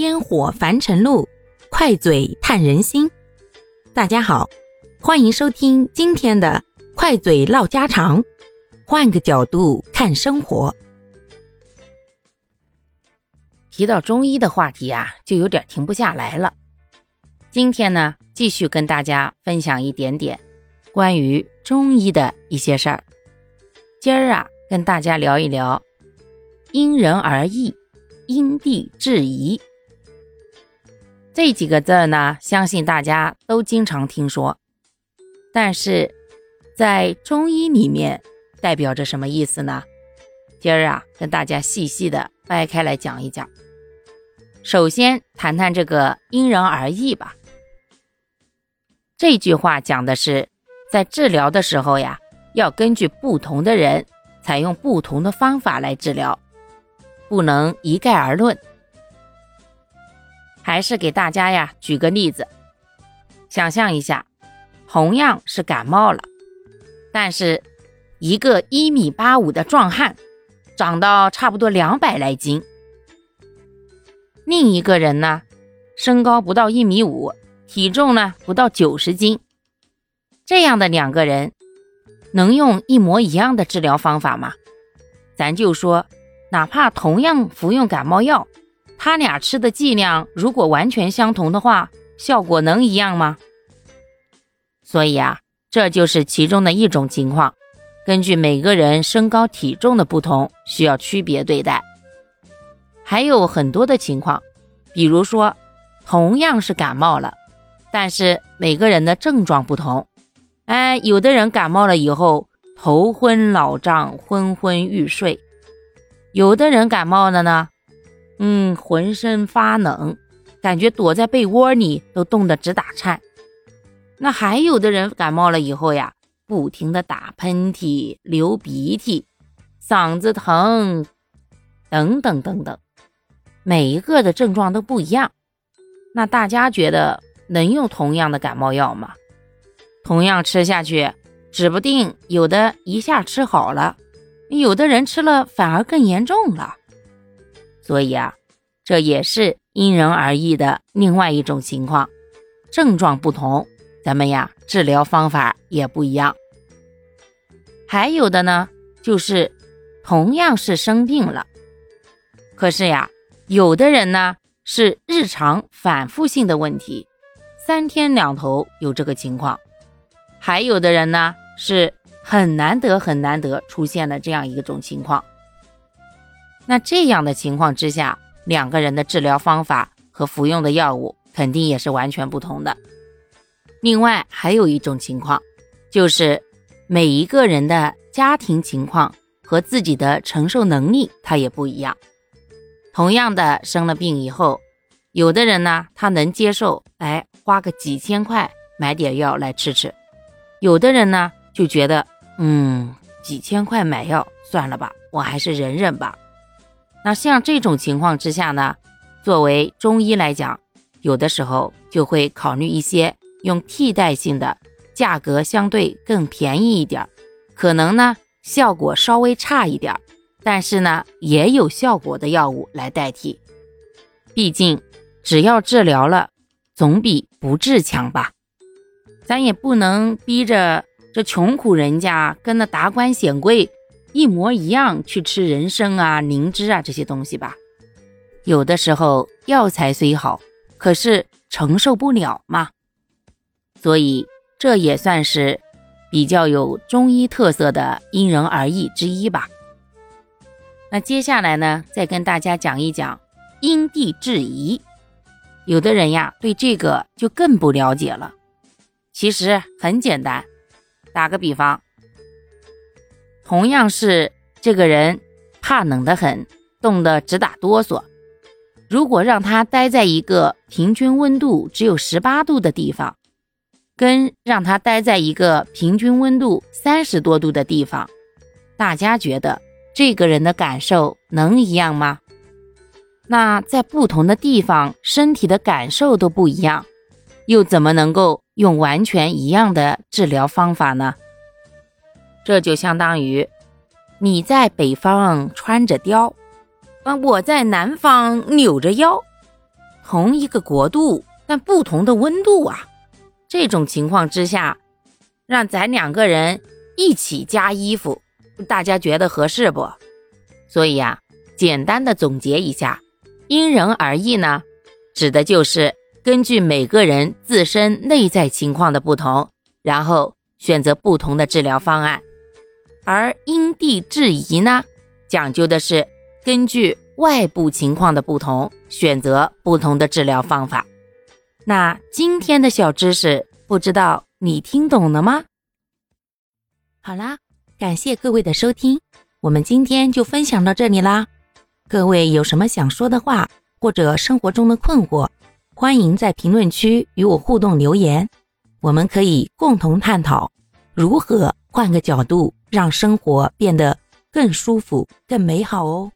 烟火凡尘路，快嘴探人心。大家好，欢迎收听今天的快嘴唠家常，换个角度看生活。提到中医的话题啊，就有点停不下来了。今天呢，继续跟大家分享一点点关于中医的一些事儿。今儿啊，跟大家聊一聊因人而异、因地制宜这几个字呢，相信大家都经常听说。但是在中医里面代表着什么意思呢？今儿啊，跟大家细细的掰开来讲一讲。首先谈谈这个因人而异吧。这句话讲的是，在治疗的时候呀，要根据不同的人，采用不同的方法来治疗，不能一概而论。还是给大家呀举个例子，想象一下，同样是感冒了，但是一个一米八五的壮汉，长到差不多两百来斤，另一个人呢，身高不到一米五。体重呢不到九十斤，这样的两个人能用一模一样的治疗方法吗？咱就说，哪怕同样服用感冒药，他俩吃的剂量如果完全相同的话，效果能一样吗？所以啊，这就是其中的一种情况，根据每个人身高体重的不同，需要区别对待。还有很多的情况，比如说，同样是感冒了。但是每个人的症状不同，哎，有的人感冒了以后头昏脑胀、昏昏欲睡；有的人感冒了呢，嗯，浑身发冷，感觉躲在被窝里都冻得直打颤。那还有的人感冒了以后呀，不停的打喷嚏、流鼻涕、嗓子疼，等等等等，每一个的症状都不一样。那大家觉得？能用同样的感冒药吗？同样吃下去，指不定有的一下吃好了，有的人吃了反而更严重了。所以啊，这也是因人而异的另外一种情况，症状不同，咱们呀治疗方法也不一样。还有的呢，就是同样是生病了，可是呀，有的人呢是日常反复性的问题。三天两头有这个情况，还有的人呢是很难得很难得出现了这样一种情况。那这样的情况之下，两个人的治疗方法和服用的药物肯定也是完全不同的。另外还有一种情况，就是每一个人的家庭情况和自己的承受能力他也不一样。同样的生了病以后。有的人呢，他能接受，哎，花个几千块买点药来吃吃；有的人呢，就觉得，嗯，几千块买药算了吧，我还是忍忍吧。那像这种情况之下呢，作为中医来讲，有的时候就会考虑一些用替代性的，价格相对更便宜一点，可能呢效果稍微差一点，但是呢也有效果的药物来代替，毕竟。只要治疗了，总比不治强吧？咱也不能逼着这穷苦人家跟那达官显贵一模一样去吃人参啊、灵芝啊这些东西吧？有的时候药材虽好，可是承受不了嘛。所以这也算是比较有中医特色的因人而异之一吧。那接下来呢，再跟大家讲一讲因地制宜。有的人呀，对这个就更不了解了。其实很简单，打个比方，同样是这个人怕冷得很，冻得直打哆嗦。如果让他待在一个平均温度只有十八度的地方，跟让他待在一个平均温度三十多度的地方，大家觉得这个人的感受能一样吗？那在不同的地方，身体的感受都不一样，又怎么能够用完全一样的治疗方法呢？这就相当于你在北方穿着貂，啊，我在南方扭着腰，同一个国度，但不同的温度啊。这种情况之下，让咱两个人一起加衣服，大家觉得合适不？所以啊，简单的总结一下，因人而异呢，指的就是根据每个人自身内在情况的不同，然后选择不同的治疗方案；而因地制宜呢，讲究的是根据外部情况的不同，选择不同的治疗方法。那今天的小知识，不知道你听懂了吗？好啦，感谢各位的收听。我们今天就分享到这里啦，各位有什么想说的话或者生活中的困惑，欢迎在评论区与我互动留言，我们可以共同探讨如何换个角度让生活变得更舒服、更美好哦。